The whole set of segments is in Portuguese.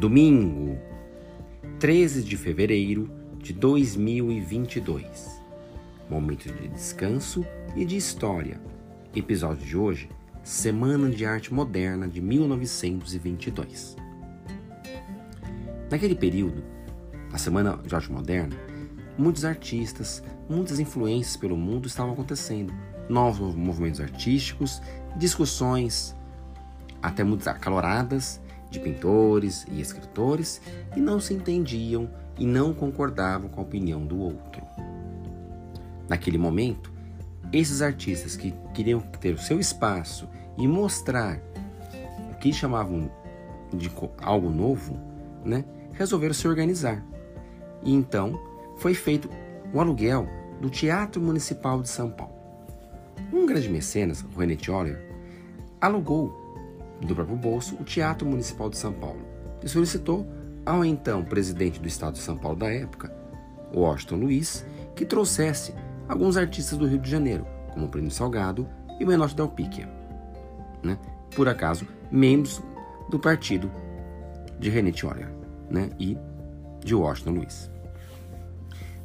Domingo, 13 de fevereiro de 2022. Momento de descanso e de história. Episódio de hoje: Semana de Arte Moderna de 1922. Naquele período, na Semana de Arte Moderna, muitos artistas, muitas influências pelo mundo estavam acontecendo. Novos movimentos artísticos, discussões até muito acaloradas de pintores e escritores que não se entendiam e não concordavam com a opinião do outro. Naquele momento, esses artistas que queriam ter o seu espaço e mostrar o que chamavam de algo novo, né, resolveram se organizar. E então foi feito o aluguel do Teatro Municipal de São Paulo. Um grande mecenas, René Tjoller, alugou do próprio bolso o Teatro Municipal de São Paulo e solicitou ao então presidente do estado de São Paulo da época, Washington Luiz, que trouxesse alguns artistas do Rio de Janeiro, como o Plínio Salgado e o Menotti da Alpíquia, né? por acaso membros do partido de René Tjoller né? e de Washington Luiz.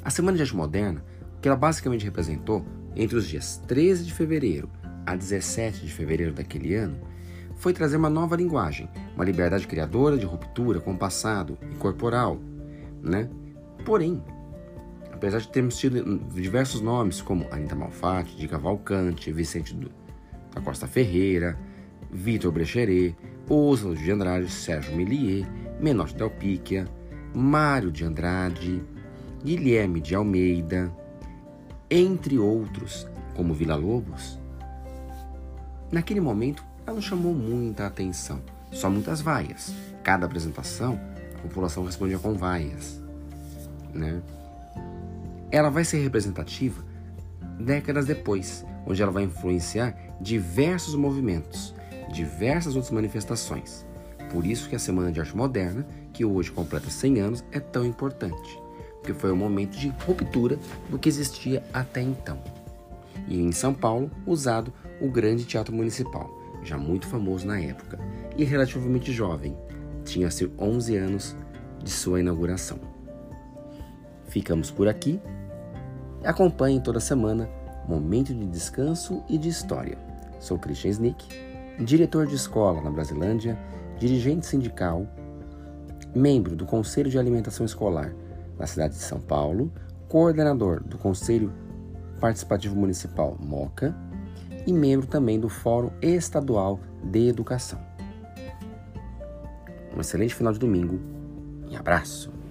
A Semana de Arte Moderna, que ela basicamente representou entre os dias 13 de fevereiro a 17 de fevereiro daquele ano, foi trazer uma nova linguagem, uma liberdade criadora de ruptura com o passado e corporal, né? Porém, apesar de termos tido diversos nomes como Anita Malfatti, de Cavalcante, Vicente da Costa Ferreira, Vitor Brecheret, Oswald de Andrade, Sérgio Millier, Menotti Delpíquia, Mário de Andrade, Guilherme de Almeida, entre outros, como Vila Lobos, naquele momento ela não chamou muita atenção, só muitas vaias. Cada apresentação, a população respondia com vaias. Né? Ela vai ser representativa décadas depois, onde ela vai influenciar diversos movimentos, diversas outras manifestações. Por isso que a Semana de Arte Moderna, que hoje completa 100 anos, é tão importante, porque foi um momento de ruptura do que existia até então. E em São Paulo, usado o Grande Teatro Municipal, já muito famoso na época e relativamente jovem, tinha seus 11 anos de sua inauguração. Ficamos por aqui. Acompanhe toda semana Momento de Descanso e de História. Sou Christian Snick, diretor de escola na Brasilândia, dirigente sindical, membro do Conselho de Alimentação Escolar na cidade de São Paulo, coordenador do Conselho Participativo Municipal MOCA e membro também do Fórum Estadual de Educação. Um excelente final de domingo e abraço!